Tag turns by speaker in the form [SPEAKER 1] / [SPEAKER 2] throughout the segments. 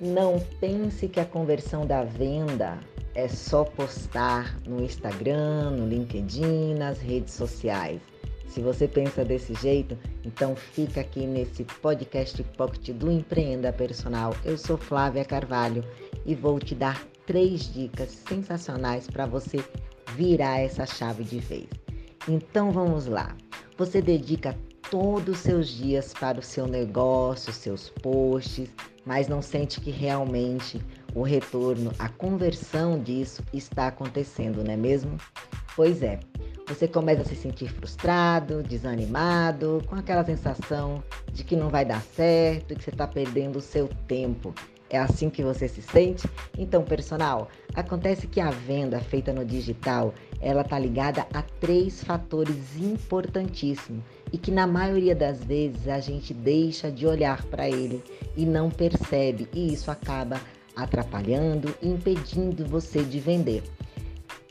[SPEAKER 1] Não pense que a conversão da venda é só postar no Instagram, no LinkedIn, nas redes sociais. Se você pensa desse jeito, então fica aqui nesse podcast Pocket do Empreenda Personal. Eu sou Flávia Carvalho e vou te dar três dicas sensacionais para você virar essa chave de vez. Então vamos lá. Você dedica todos os seus dias para o seu negócio, seus posts, mas não sente que realmente o retorno, a conversão disso está acontecendo, não é mesmo? Pois é, você começa a se sentir frustrado, desanimado, com aquela sensação de que não vai dar certo, que você está perdendo o seu tempo. É assim que você se sente? Então, personal, acontece que a venda feita no digital, ela está ligada a três fatores importantíssimos e que na maioria das vezes a gente deixa de olhar para ele e não percebe, e isso acaba atrapalhando impedindo você de vender.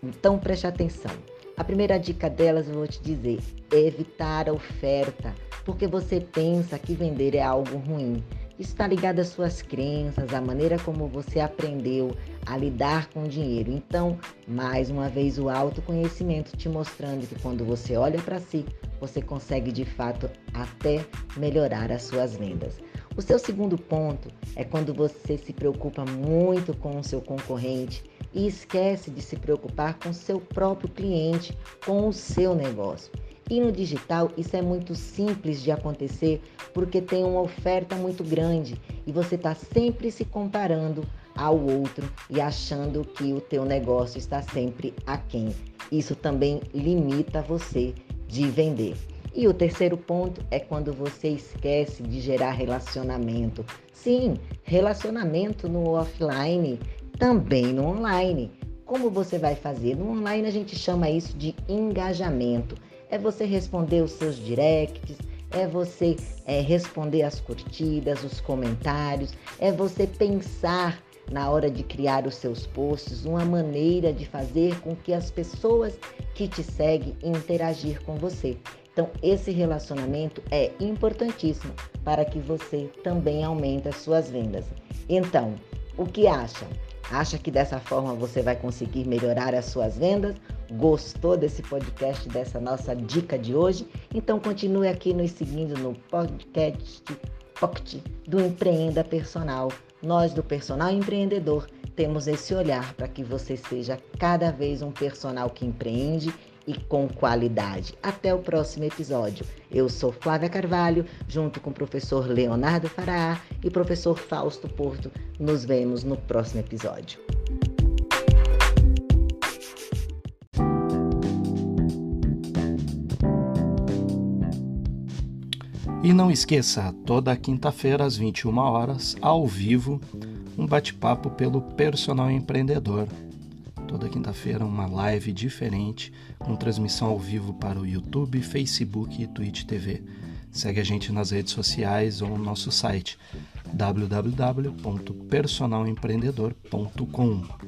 [SPEAKER 1] Então preste atenção. A primeira dica delas eu vou te dizer: evitar a oferta, porque você pensa que vender é algo ruim. Está ligado às suas crenças, à maneira como você aprendeu a lidar com o dinheiro. Então, mais uma vez, o autoconhecimento te mostrando que quando você olha para si, você consegue de fato até melhorar as suas vendas. O seu segundo ponto é quando você se preocupa muito com o seu concorrente e esquece de se preocupar com o seu próprio cliente, com o seu negócio. E no digital isso é muito simples de acontecer porque tem uma oferta muito grande e você está sempre se comparando ao outro e achando que o teu negócio está sempre aquém. Isso também limita você de vender. E o terceiro ponto é quando você esquece de gerar relacionamento. Sim, relacionamento no offline, também no online. Como você vai fazer? No online a gente chama isso de engajamento é você responder os seus directs, é você é, responder as curtidas, os comentários, é você pensar na hora de criar os seus posts, uma maneira de fazer com que as pessoas que te seguem interagir com você. Então, esse relacionamento é importantíssimo para que você também aumente as suas vendas. Então, o que acha? Acha que dessa forma você vai conseguir melhorar as suas vendas? Gostou desse podcast, dessa nossa dica de hoje? Então continue aqui nos seguindo no podcast Pocket do Empreenda Personal. Nós do Personal Empreendedor temos esse olhar para que você seja cada vez um personal que empreende e com qualidade. Até o próximo episódio. Eu sou Flávia Carvalho, junto com o professor Leonardo Fará e professor Fausto Porto. Nos vemos no próximo episódio.
[SPEAKER 2] E não esqueça, toda quinta-feira às 21 horas, ao vivo, um bate-papo pelo personal empreendedor Toda quinta-feira uma live diferente com transmissão ao vivo para o YouTube, Facebook e Twitch TV. Segue a gente nas redes sociais ou no nosso site www.personalempreendedor.com.